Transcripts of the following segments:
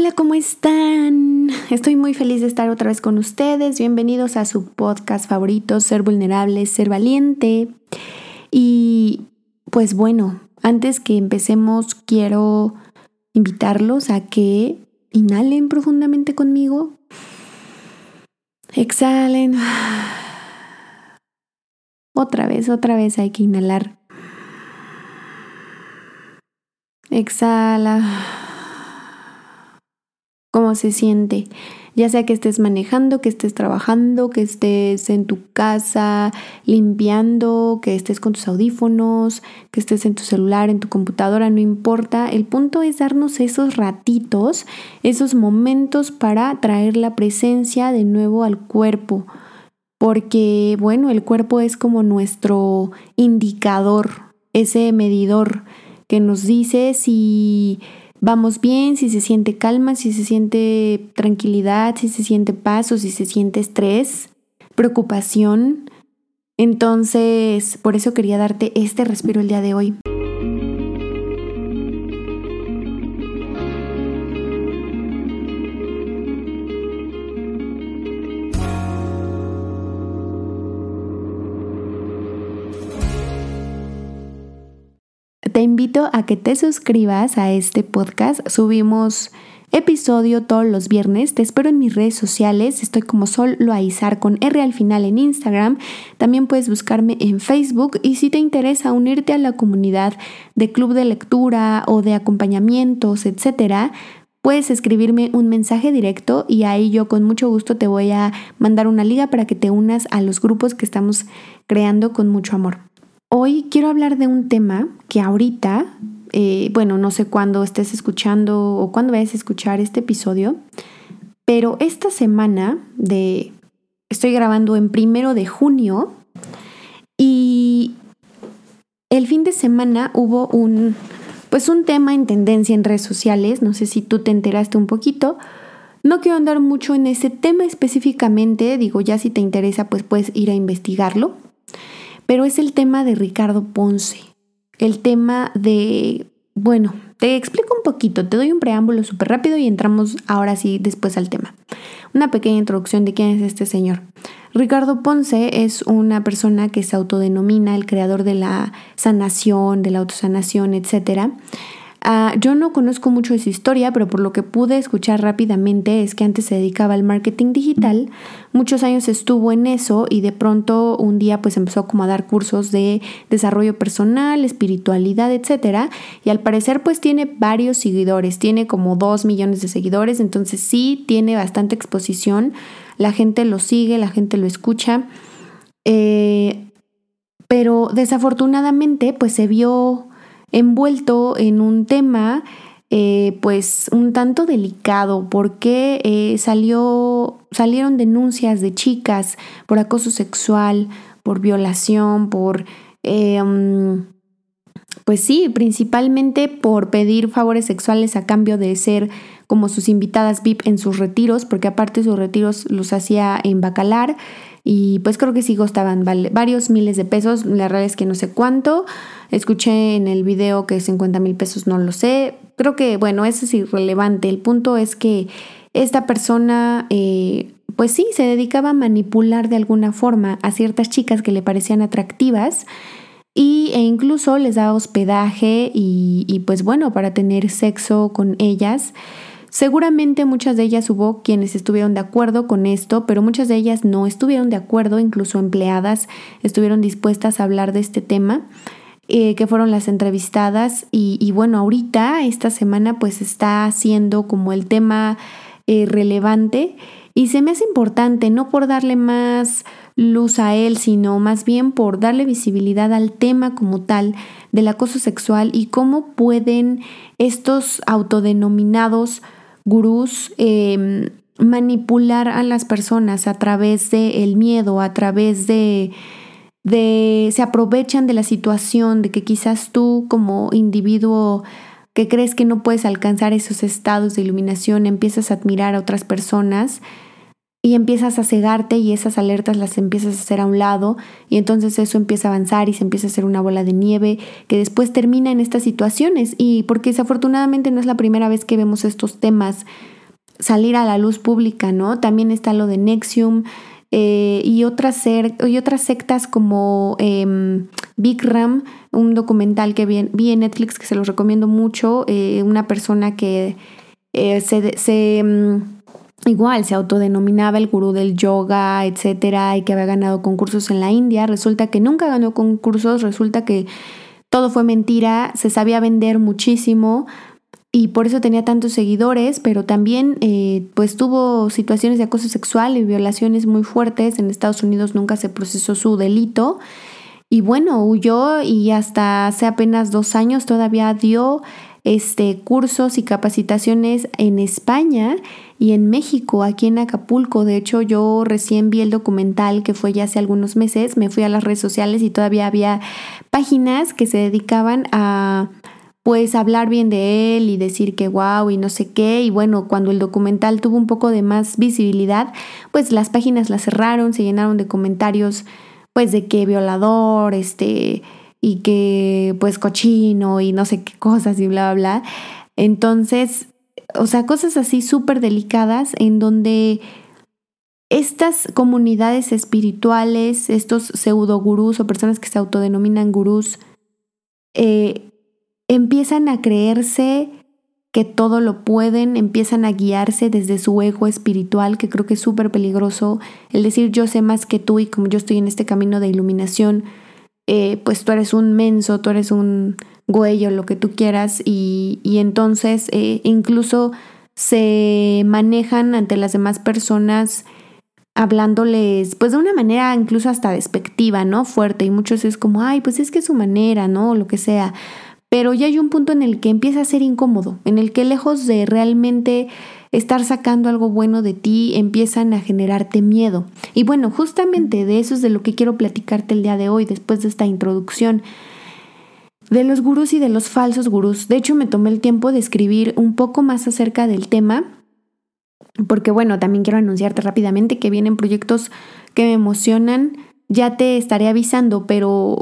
Hola, ¿cómo están? Estoy muy feliz de estar otra vez con ustedes. Bienvenidos a su podcast favorito, Ser Vulnerable, Ser Valiente. Y pues bueno, antes que empecemos, quiero invitarlos a que inhalen profundamente conmigo. Exhalen. Otra vez, otra vez hay que inhalar. Exhala cómo se siente, ya sea que estés manejando, que estés trabajando, que estés en tu casa limpiando, que estés con tus audífonos, que estés en tu celular, en tu computadora, no importa. El punto es darnos esos ratitos, esos momentos para traer la presencia de nuevo al cuerpo. Porque, bueno, el cuerpo es como nuestro indicador, ese medidor que nos dice si vamos bien, si se siente calma, si se siente tranquilidad, si se siente paz o si se siente estrés, preocupación. Entonces, por eso quería darte este respiro el día de hoy. Te invito a que te suscribas a este podcast. Subimos episodio todos los viernes. Te espero en mis redes sociales. Estoy como Sol Loaizar con R al final en Instagram. También puedes buscarme en Facebook. Y si te interesa unirte a la comunidad de club de lectura o de acompañamientos, etcétera, puedes escribirme un mensaje directo y ahí yo con mucho gusto te voy a mandar una liga para que te unas a los grupos que estamos creando con mucho amor. Hoy quiero hablar de un tema que ahorita, eh, bueno, no sé cuándo estés escuchando o cuándo vayas a escuchar este episodio, pero esta semana de, estoy grabando en primero de junio y el fin de semana hubo un, pues un tema en tendencia en redes sociales, no sé si tú te enteraste un poquito, no quiero andar mucho en ese tema específicamente, digo, ya si te interesa, pues puedes ir a investigarlo pero es el tema de Ricardo Ponce, el tema de, bueno, te explico un poquito, te doy un preámbulo súper rápido y entramos ahora sí después al tema. Una pequeña introducción de quién es este señor. Ricardo Ponce es una persona que se autodenomina el creador de la sanación, de la autosanación, etc. Ah, yo no conozco mucho de su historia, pero por lo que pude escuchar rápidamente es que antes se dedicaba al marketing digital, muchos años estuvo en eso y de pronto un día pues empezó como a dar cursos de desarrollo personal, espiritualidad, etcétera, y al parecer pues tiene varios seguidores, tiene como dos millones de seguidores, entonces sí tiene bastante exposición, la gente lo sigue, la gente lo escucha, eh, pero desafortunadamente pues se vio envuelto en un tema eh, pues un tanto delicado porque eh, salió, salieron denuncias de chicas por acoso sexual, por violación, por... Mm, pues sí, principalmente por pedir favores sexuales a cambio de ser como sus invitadas VIP en sus retiros, porque aparte sus retiros los hacía en Bacalar y pues creo que sí costaban varios miles de pesos, la realidad es que no sé cuánto, escuché en el video que 50 mil pesos, no lo sé, creo que bueno, eso es irrelevante, el punto es que esta persona... Eh, pues sí, se dedicaba a manipular de alguna forma a ciertas chicas que le parecían atractivas y, e incluso les daba hospedaje y, y pues bueno, para tener sexo con ellas. Seguramente muchas de ellas hubo quienes estuvieron de acuerdo con esto, pero muchas de ellas no estuvieron de acuerdo, incluso empleadas estuvieron dispuestas a hablar de este tema, eh, que fueron las entrevistadas y, bueno, ahorita, esta semana, pues está siendo como el tema eh, relevante y se me hace importante, no por darle más luz a él, sino más bien por darle visibilidad al tema como tal del acoso sexual y cómo pueden estos autodenominados gurús em, manipular a las personas a través del miedo, a través de, de, se aprovechan de la situación, de que quizás tú como individuo que crees que no puedes alcanzar esos estados de iluminación, empiezas a admirar a otras personas y empiezas a cegarte y esas alertas las empiezas a hacer a un lado y entonces eso empieza a avanzar y se empieza a hacer una bola de nieve que después termina en estas situaciones y porque desafortunadamente no es la primera vez que vemos estos temas salir a la luz pública, ¿no? También está lo de Nexium eh, y, otras y otras sectas como eh, un documental que vi, vi, en Netflix que se los recomiendo mucho, eh, una persona que eh, se... se mm, igual se autodenominaba el gurú del yoga, etcétera, y que había ganado concursos en la India. Resulta que nunca ganó concursos, resulta que todo fue mentira, se sabía vender muchísimo y por eso tenía tantos seguidores, pero también eh, pues tuvo situaciones de acoso sexual y violaciones muy fuertes. En Estados Unidos nunca se procesó su delito. Y bueno, huyó y hasta hace apenas dos años todavía dio este, cursos y capacitaciones en España y en México, aquí en Acapulco. De hecho, yo recién vi el documental que fue ya hace algunos meses, me fui a las redes sociales y todavía había páginas que se dedicaban a pues hablar bien de él y decir que wow y no sé qué. Y bueno, cuando el documental tuvo un poco de más visibilidad, pues las páginas las cerraron, se llenaron de comentarios pues de que violador, este, y que pues cochino y no sé qué cosas y bla, bla, bla. Entonces, o sea, cosas así súper delicadas en donde estas comunidades espirituales, estos pseudo gurús o personas que se autodenominan gurús, eh, empiezan a creerse que todo lo pueden, empiezan a guiarse desde su ego espiritual, que creo que es súper peligroso, el decir yo sé más que tú y como yo estoy en este camino de iluminación, eh, pues tú eres un menso, tú eres un güey lo que tú quieras y, entonces eh, incluso se manejan ante las demás personas hablándoles pues de una manera incluso hasta despectiva, ¿no? Fuerte y muchos es como, ay, pues es que es su manera, ¿no? O lo que sea. Pero ya hay un punto en el que empieza a ser incómodo, en el que lejos de realmente estar sacando algo bueno de ti, empiezan a generarte miedo. Y bueno, justamente de eso es de lo que quiero platicarte el día de hoy, después de esta introducción. De los gurús y de los falsos gurús. De hecho, me tomé el tiempo de escribir un poco más acerca del tema, porque bueno, también quiero anunciarte rápidamente que vienen proyectos que me emocionan. Ya te estaré avisando, pero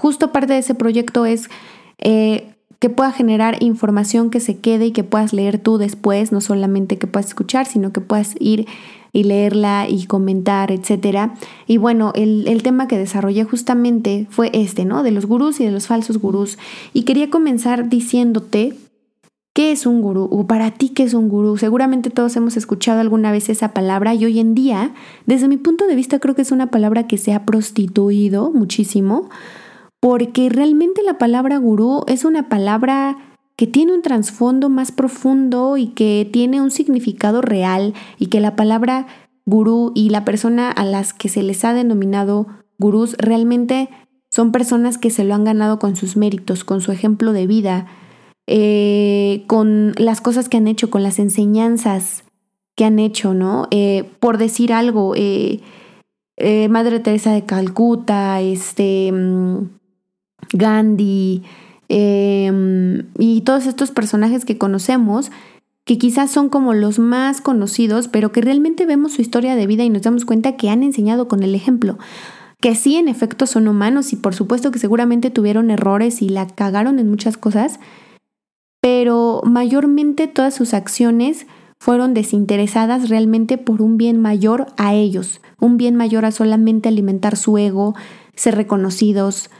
justo parte de ese proyecto es eh, que pueda generar información que se quede y que puedas leer tú después, no solamente que puedas escuchar, sino que puedas ir y leerla y comentar, etc. Y bueno, el, el, tema que desarrollé justamente fue este, ¿no? De los gurús y de los falsos gurús. Y quería comenzar diciéndote ¿Qué es un gurú? ¿O para ti qué es un gurú? Seguramente todos hemos escuchado alguna vez esa palabra y hoy en día, desde mi punto de vista, creo que es una palabra que se ha prostituido muchísimo porque realmente la palabra gurú es una palabra que tiene un trasfondo más profundo y que tiene un significado real y que la palabra gurú y la persona a las que se les ha denominado gurús realmente son personas que se lo han ganado con sus méritos, con su ejemplo de vida, eh, con las cosas que han hecho, con las enseñanzas que han hecho, ¿no? Eh, por decir algo, eh, Madre Teresa de Calcuta, este... Mm, Gandhi em, y todos estos personajes que conocemos, que quizás son como los más conocidos, pero que realmente vemos su historia de vida y nos damos cuenta que han enseñado con el ejemplo. Que sí, en efecto, son humanos y por supuesto que seguramente tuvieron errores y la cagaron en muchas cosas, pero mayormente todas sus acciones fueron desinteresadas realmente por un bien mayor a ellos, un bien mayor a solamente alimentar su ego, ser reconocidos,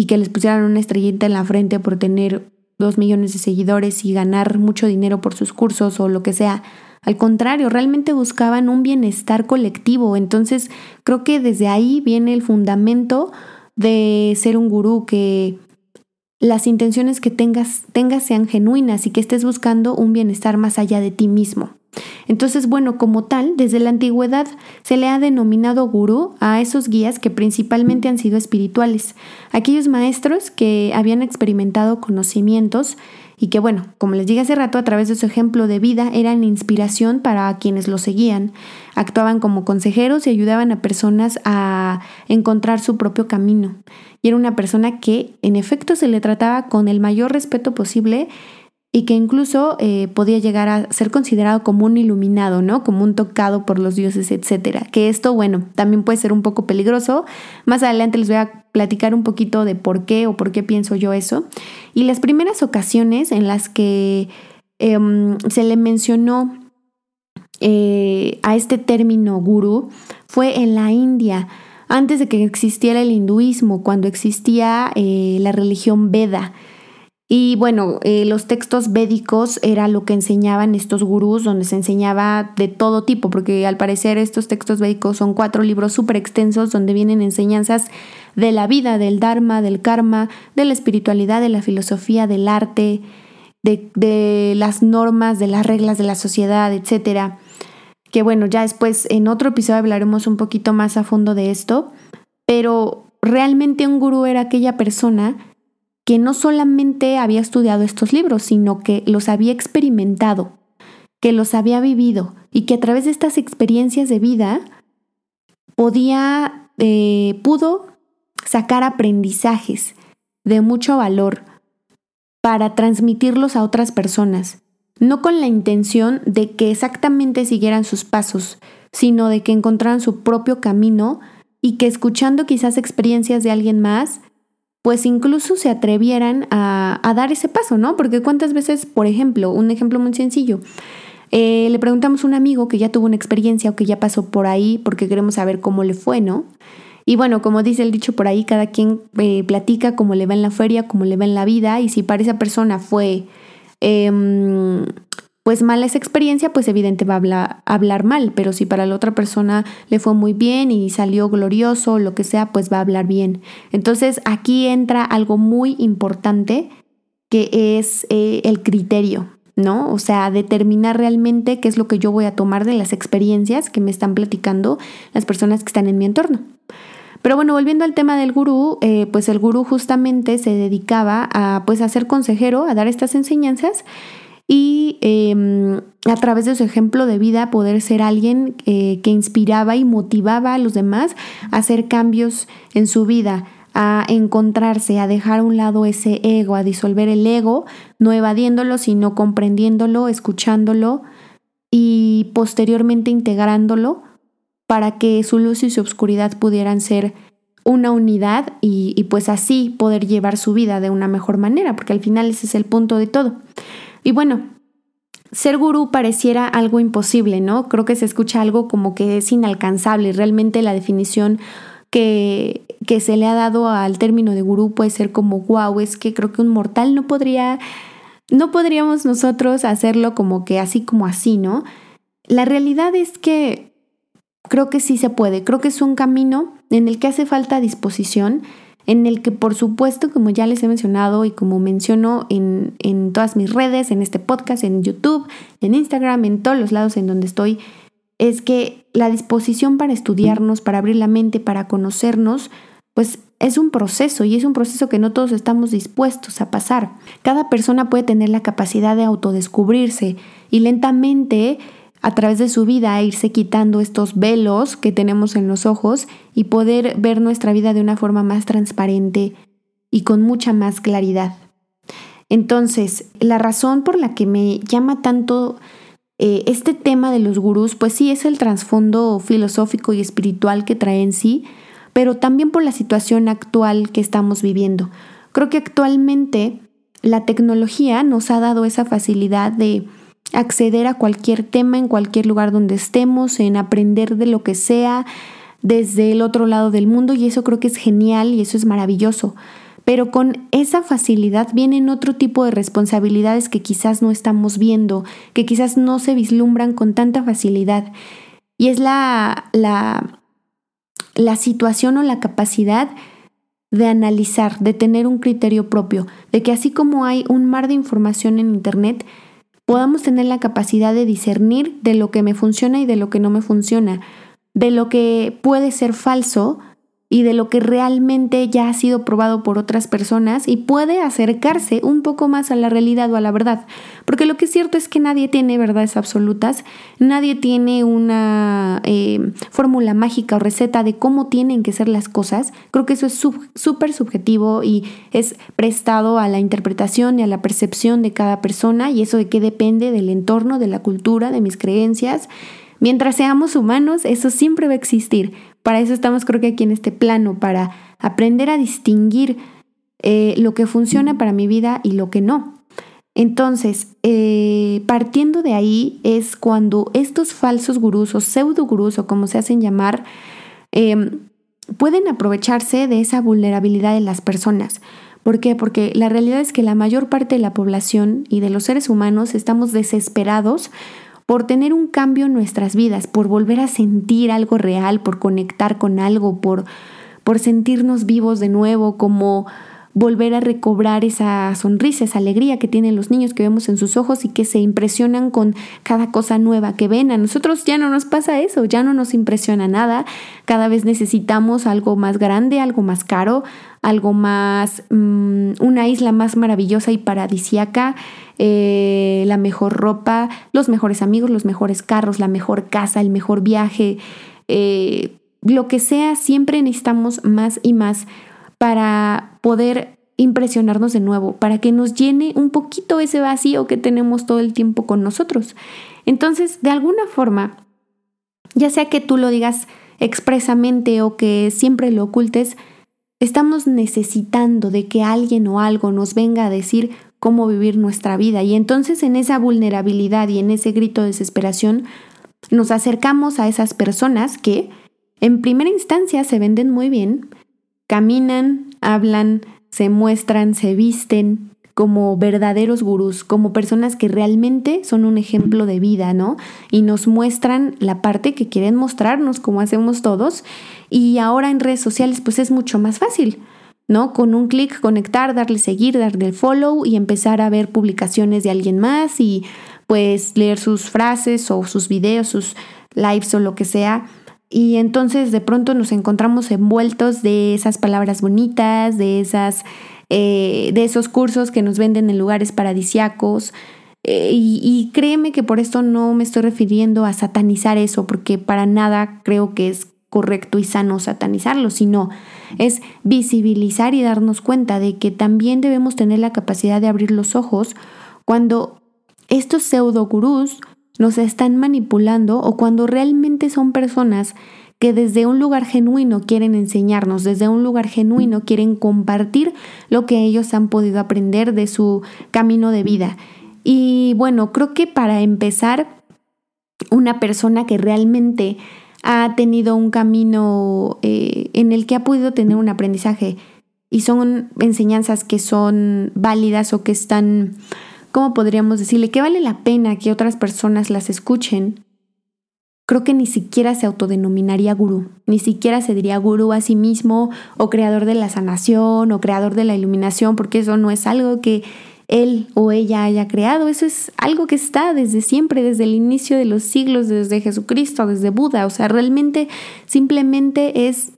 y que les pusieran una estrellita en la frente por tener dos millones de seguidores y ganar mucho dinero por sus cursos o lo que sea. Al contrario, realmente buscaban un bienestar colectivo. Entonces, creo que desde ahí viene el fundamento de ser un gurú, que las intenciones que tengas, tengas sean genuinas y que estés buscando un bienestar más allá de ti mismo. Entonces, bueno, como tal, desde la antigüedad se le ha denominado gurú a esos guías que principalmente han sido espirituales, aquellos maestros que habían experimentado conocimientos y que, bueno, como les dije hace rato, a través de su ejemplo de vida eran inspiración para quienes lo seguían, actuaban como consejeros y ayudaban a personas a encontrar su propio camino. Y era una persona que, en efecto, se le trataba con el mayor respeto posible y que incluso eh, podía llegar a ser considerado como un iluminado, ¿no? Como un tocado por los dioses, etcétera. Que esto, bueno, también puede ser un poco peligroso. Más adelante les voy a platicar un poquito de por qué o por qué pienso yo eso. Y las primeras ocasiones en las que em, se le mencionó eh, a este término gurú fue en la India, antes de que existiera el hinduismo, cuando existía eh, la religión Veda. Y bueno, eh, los textos védicos era lo que enseñaban estos gurús, donde se enseñaba de todo tipo, porque al parecer estos textos védicos son cuatro libros súper extensos donde vienen enseñanzas de la vida, del dharma, del karma, de la espiritualidad, de la filosofía, del arte, de, de las normas, de las reglas de la sociedad, etc. Que bueno, ya después en otro episodio hablaremos un poquito más a fondo de esto, pero realmente un gurú era aquella persona que no solamente había estudiado estos libros, sino que los había experimentado, que los había vivido y que a través de estas experiencias de vida podía, eh, pudo sacar aprendizajes de mucho valor para transmitirlos a otras personas, no con la intención de que exactamente siguieran sus pasos, sino de que encontraran su propio camino y que escuchando quizás experiencias de alguien más, pues incluso se atrevieran a, dar ese paso, ¿no? Porque cuántas veces, por ejemplo, un ejemplo muy sencillo, eh, le preguntamos a un amigo que ya tuvo una experiencia o que ya pasó por ahí porque queremos saber cómo le fue, ¿no? Y bueno, como dice el dicho por ahí, cada quien eh, platica cómo le va en la feria, cómo le va en la vida, y si para esa persona fue em, pues mala esa experiencia, pues evidente va a hablar, mal, pero si para la otra persona le fue muy bien y salió glorioso, lo que sea, pues va a hablar bien. Entonces aquí entra algo muy importante que es eh, el criterio, ¿no? O sea, determinar realmente qué es lo que yo voy a tomar de las experiencias que me están platicando las personas que están en mi entorno. Pero bueno, volviendo al tema del gurú, eh, pues el gurú justamente se dedicaba a, pues, a ser consejero, a dar estas enseñanzas y em, a través de su ejemplo de vida poder ser alguien eh, que inspiraba y motivaba a los demás a hacer cambios en su vida, a encontrarse, a dejar a un lado ese ego, a disolver el ego, no evadiéndolo, sino comprendiéndolo, escuchándolo y posteriormente integrándolo para que su luz y su oscuridad pudieran ser una unidad y, y pues así poder llevar su vida de una mejor manera, porque al final ese es el punto de todo. Y bueno, ser gurú pareciera algo imposible, ¿no? Creo que se escucha algo como que es inalcanzable. Realmente la definición que, que se le ha dado al término de gurú puede ser como, wow, es que creo que un mortal no podría, no podríamos nosotros hacerlo como que así como así, ¿no? La realidad es que creo que sí se puede. Creo que es un camino en el que hace falta disposición en el que por supuesto, como ya les he mencionado y como menciono en, en todas mis redes, en este podcast, en YouTube, en Instagram, en todos los lados en donde estoy, es que la disposición para estudiarnos, para abrir la mente, para conocernos, pues es un proceso y es un proceso que no todos estamos dispuestos a pasar. Cada persona puede tener la capacidad de autodescubrirse y lentamente a través de su vida irse quitando estos velos que tenemos en los ojos y poder ver nuestra vida de una forma más transparente y con mucha más claridad. Entonces, la razón por la que me llama tanto eh, este tema de los gurús, pues sí es el trasfondo filosófico y espiritual que trae en sí, pero también por la situación actual que estamos viviendo. Creo que actualmente la tecnología nos ha dado esa facilidad de acceder a cualquier tema en cualquier lugar donde estemos, en aprender de lo que sea desde el otro lado del mundo y eso creo que es genial y eso es maravilloso. Pero con esa facilidad vienen otro tipo de responsabilidades que quizás no estamos viendo, que quizás no se vislumbran con tanta facilidad. Y es la, la, la situación o la capacidad de analizar, de tener un criterio propio, de que así como hay un mar de información en Internet, podamos tener la capacidad de discernir de lo que me funciona y de lo que no me funciona, de lo que puede ser falso y de lo que realmente ya ha sido probado por otras personas y puede acercarse un poco más a la realidad o a la verdad. Porque lo que es cierto es que nadie tiene verdades absolutas, nadie tiene una eh, fórmula mágica o receta de cómo tienen que ser las cosas. Creo que eso es súper subjetivo y es prestado a la interpretación y a la percepción de cada persona y eso de qué depende del entorno, de la cultura, de mis creencias. Mientras seamos humanos, eso siempre va a existir para eso estamos creo que aquí en este plano, para aprender a distinguir eh, lo que funciona para mi vida y lo que no. Entonces, eh, partiendo de ahí es cuando estos falsos gurús o pseudo gurús o como se hacen llamar, em, pueden aprovecharse de esa vulnerabilidad de las personas. ¿Por qué? Porque la realidad es que la mayor parte de la población y de los seres humanos estamos desesperados por tener un cambio en nuestras vidas, por volver a sentir algo real, por conectar con algo, por, por sentirnos vivos de nuevo, como volver a recobrar esa sonrisa, esa alegría que tienen los niños que vemos en sus ojos y que se impresionan con cada cosa nueva que ven. A nosotros ya no nos pasa eso, ya no nos impresiona nada. Cada vez necesitamos algo más grande, algo más caro, algo más, mm, una isla más maravillosa y paradisiaca. Eh, la mejor ropa, los mejores amigos, los mejores carros, la mejor casa, el mejor viaje, eh, lo que sea, siempre necesitamos más y más para poder impresionarnos de nuevo, para que nos llene un poquito ese vacío que tenemos todo el tiempo con nosotros. Entonces, de alguna forma, ya sea que tú lo digas expresamente o que siempre lo ocultes, estamos necesitando de que alguien o algo nos venga a decir cómo vivir nuestra vida. Y entonces en esa vulnerabilidad y en ese grito de desesperación nos acercamos a esas personas que en primera instancia se venden muy bien, caminan, hablan, se muestran, se visten como verdaderos gurús, como personas que realmente son un ejemplo de vida, ¿no? Y nos muestran la parte que quieren mostrarnos, como hacemos todos. Y ahora en redes sociales pues es mucho más fácil ¿no? Con un clic conectar, darle seguir, darle follow y empezar a ver publicaciones de alguien más y pues leer sus frases o sus videos, sus lives o lo que sea. Y entonces de pronto nos encontramos envueltos de esas palabras bonitas, de, esas, eh, de esos cursos que nos venden en lugares paradisiacos. Eh, y, y créeme que por esto no me estoy refiriendo a satanizar eso, porque para nada creo que es correcto y sano satanizarlo, sino es visibilizar y darnos cuenta de que también debemos tener la capacidad de abrir los ojos cuando estos pseudo gurús nos están manipulando o cuando realmente son personas que desde un lugar genuino quieren enseñarnos, desde un lugar genuino quieren compartir lo que ellos han podido aprender de su camino de vida. Y bueno, creo que para empezar, una persona que realmente ha tenido un camino eh, en el que ha podido tener un aprendizaje y son enseñanzas que son válidas o que están, ¿cómo podríamos decirle? Que vale la pena que otras personas las escuchen. Creo que ni siquiera se autodenominaría gurú, ni siquiera se diría gurú a sí mismo o creador de la sanación o creador de la iluminación, porque eso no es algo que él o ella haya creado. Eso es algo que está desde siempre, desde el inicio de los siglos, desde Jesucristo, desde Buda. O sea, realmente simplemente es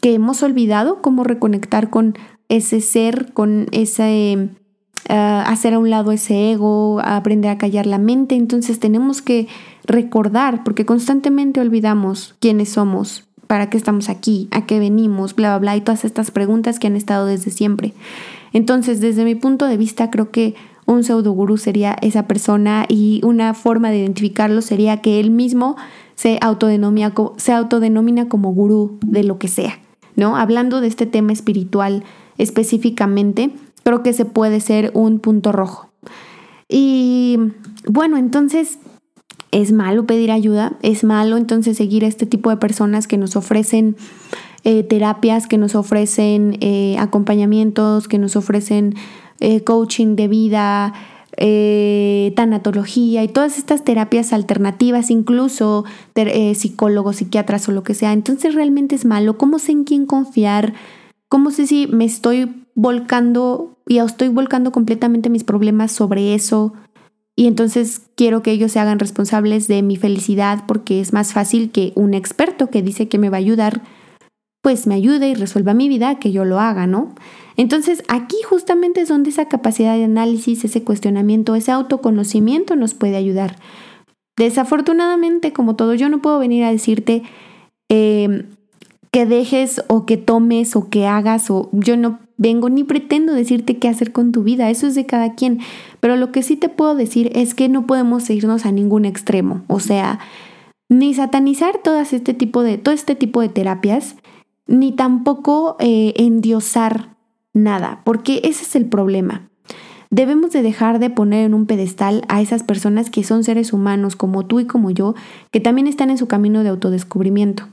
que hemos olvidado cómo reconectar con ese ser, con ese... Eh, hacer a un lado ese ego, aprender a callar la mente. Entonces tenemos que recordar, porque constantemente olvidamos quiénes somos, para qué estamos aquí, a qué venimos, bla, bla, bla, y todas estas preguntas que han estado desde siempre. Entonces, desde mi punto de vista, creo que un pseudo gurú sería esa persona y una forma de identificarlo sería que él mismo se autodenomina, se autodenomina como gurú de lo que sea, ¿no? Hablando de este tema espiritual específicamente, creo que se puede ser un punto rojo. Y bueno, entonces es malo pedir ayuda, es malo entonces seguir a este tipo de personas que nos ofrecen eh, terapias, que nos ofrecen eh, acompañamientos, que nos ofrecen eh, coaching de vida, tanatología y todas estas terapias alternativas, incluso psicólogos, psiquiatras o lo que sea. Entonces realmente es malo. ¿Cómo sé en quién confiar? ¿Cómo sé si me estoy volcando y estoy volcando completamente mis problemas sobre eso? Y entonces quiero que ellos se hagan responsables de mi felicidad porque es más fácil que un experto que dice que me va a ayudar pues me ayude y resuelva mi vida, que yo lo haga, ¿no? Entonces aquí justamente es donde esa capacidad de análisis, ese cuestionamiento, ese autoconocimiento nos puede ayudar. Desafortunadamente, como todo, yo no puedo venir a decirte em, que dejes o que tomes o que hagas o yo no vengo ni pretendo decirte qué hacer con tu vida, eso es de cada quien, pero lo que sí te puedo decir es que no podemos irnos a ningún extremo, o sea, ni satanizar todo este tipo de, todo este tipo de terapias, ni tampoco eh, endiosar nada, porque ese es el problema. Debemos de dejar de poner en un pedestal a esas personas que son seres humanos como tú y como yo, que también están en su camino de autodescubrimiento.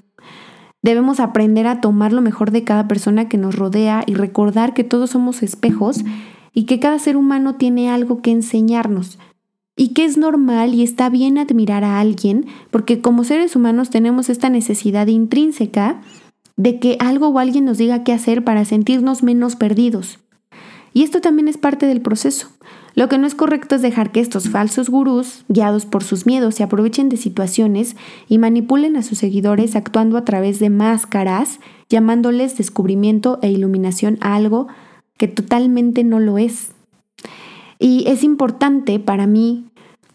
Debemos aprender a tomar lo mejor de cada persona que nos rodea y recordar que todos somos espejos y que cada ser humano tiene algo que enseñarnos. Y que es normal y está bien admirar a alguien porque como seres humanos tenemos esta necesidad intrínseca de que algo o alguien nos diga qué hacer para sentirnos menos perdidos. Y esto también es parte del proceso. Lo que no es correcto es dejar que estos falsos gurús, guiados por sus miedos, se aprovechen de situaciones y manipulen a sus seguidores actuando a través de máscaras, llamándoles descubrimiento e iluminación a algo que totalmente no lo es. Y es importante para mí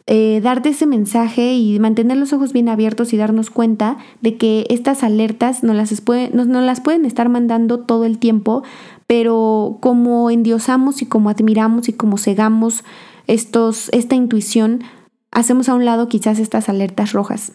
eh, darte ese mensaje y mantener los ojos bien abiertos y darnos cuenta de que estas alertas no las, las pueden estar mandando todo el tiempo, pero como endiosamos y como admiramos y como cegamos estos, esta intuición, hacemos a un lado quizás estas alertas rojas.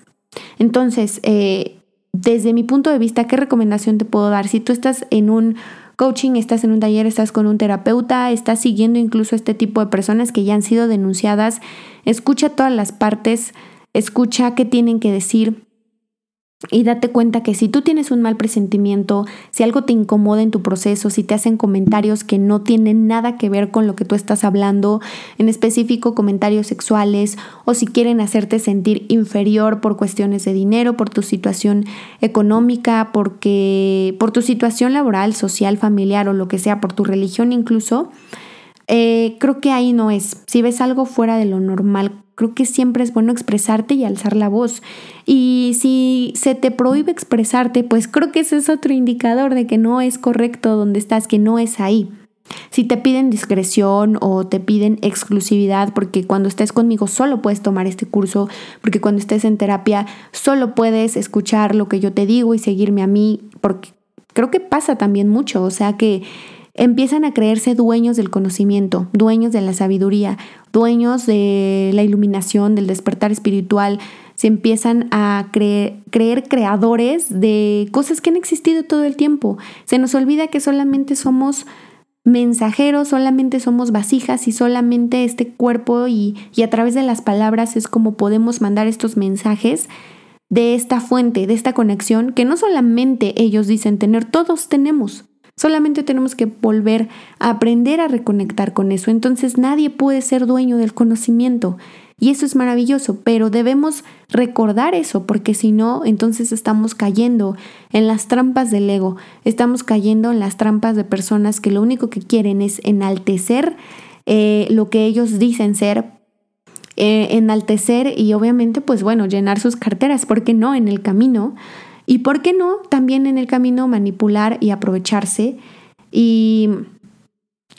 Entonces, eh, desde mi punto de vista, ¿qué recomendación te puedo dar? Si tú estás en un coaching, estás en un taller, estás con un terapeuta, estás siguiendo incluso este tipo de personas que ya han sido denunciadas, escucha todas las partes, escucha qué tienen que decir, y date cuenta que si tú tienes un mal presentimiento, si algo te incomoda en tu proceso, si te hacen comentarios que no tienen nada que ver con lo que tú estás hablando, en específico comentarios sexuales, o si quieren hacerte sentir inferior por cuestiones de dinero, por tu situación económica, porque por tu situación laboral, social, familiar o lo que sea, por tu religión incluso, eh, creo que ahí no es. Si ves algo fuera de lo normal, creo que siempre es bueno expresarte y alzar la voz. Y si se te prohíbe expresarte, pues creo que ese es otro indicador de que no es correcto donde estás, que no es ahí. Si te piden discreción o te piden exclusividad, porque cuando estés conmigo solo puedes tomar este curso, porque cuando estés en terapia solo puedes escuchar lo que yo te digo y seguirme a mí, porque creo que pasa también mucho, o sea que empiezan a creerse dueños del conocimiento, dueños de la sabiduría, dueños de la iluminación, del despertar espiritual, se empiezan a creer, creadores de cosas que han existido todo el tiempo. Se nos olvida que solamente somos mensajeros, solamente somos vasijas y solamente este cuerpo y, y a través de las palabras es como podemos mandar estos mensajes de esta fuente, de esta conexión que no solamente ellos dicen tener, todos tenemos. Solamente tenemos que volver a aprender a reconectar con eso. Entonces nadie puede ser dueño del conocimiento. Y eso es maravilloso, pero debemos recordar eso, porque si no, entonces estamos cayendo en las trampas del ego, estamos cayendo en las trampas de personas que lo único que quieren es enaltecer eh, lo que ellos dicen ser, eh, enaltecer y obviamente, pues bueno, llenar sus carteras, porque no en el camino y por qué no, también en el camino manipular y aprovecharse. Y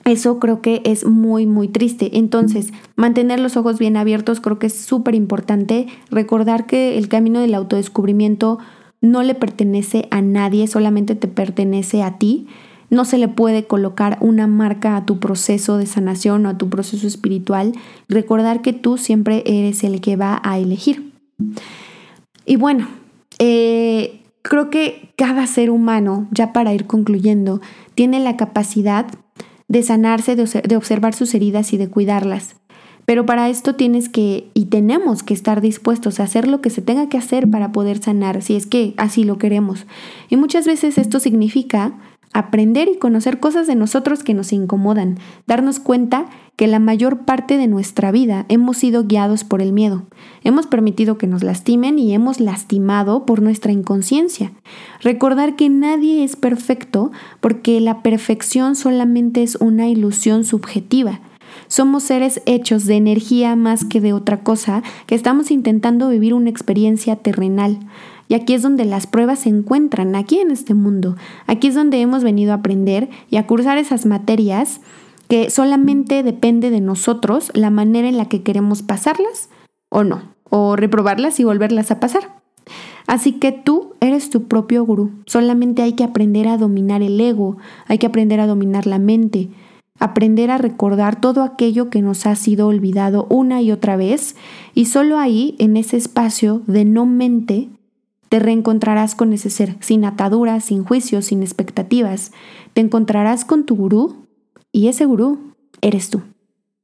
eso creo que es muy, muy triste. Entonces, mantener los ojos bien abiertos creo que es súper importante. Recordar que el camino del autodescubrimiento no le pertenece a nadie, solamente te pertenece a ti. No se le puede colocar una marca a tu proceso de sanación o a tu proceso espiritual. Recordar que tú siempre eres el que va a elegir. Y bueno, eh, creo que cada ser humano, ya para ir concluyendo, tiene la capacidad de sanarse, de, observar sus heridas y de cuidarlas. Pero para esto tienes que y tenemos que estar dispuestos a hacer lo que se tenga que hacer para poder sanar, si es que así lo queremos. Y muchas veces esto significa aprender y conocer cosas de nosotros que nos incomodan, darnos cuenta que la mayor parte de nuestra vida hemos sido guiados por el miedo. Hemos permitido que nos lastimen y hemos lastimado por nuestra inconsciencia. Recordar que nadie es perfecto porque la perfección solamente es una ilusión subjetiva. Somos seres hechos de energía más que de otra cosa, que estamos intentando vivir una experiencia terrenal. Y aquí es donde las pruebas se encuentran, aquí en este mundo. Aquí es donde hemos venido a aprender y a cursar esas materias que solamente depende de nosotros la manera en la que queremos pasarlas o no, o reprobarlas y volverlas a pasar. Así que tú eres tu propio gurú. Solamente hay que aprender a dominar el ego, hay que aprender a dominar la mente, aprender a recordar todo aquello que nos ha sido olvidado una y otra vez y solo ahí, en ese espacio de no mente, te reencontrarás con ese ser, sin ataduras, sin juicios, sin expectativas. Te encontrarás con tu gurú y ese gurú eres tú.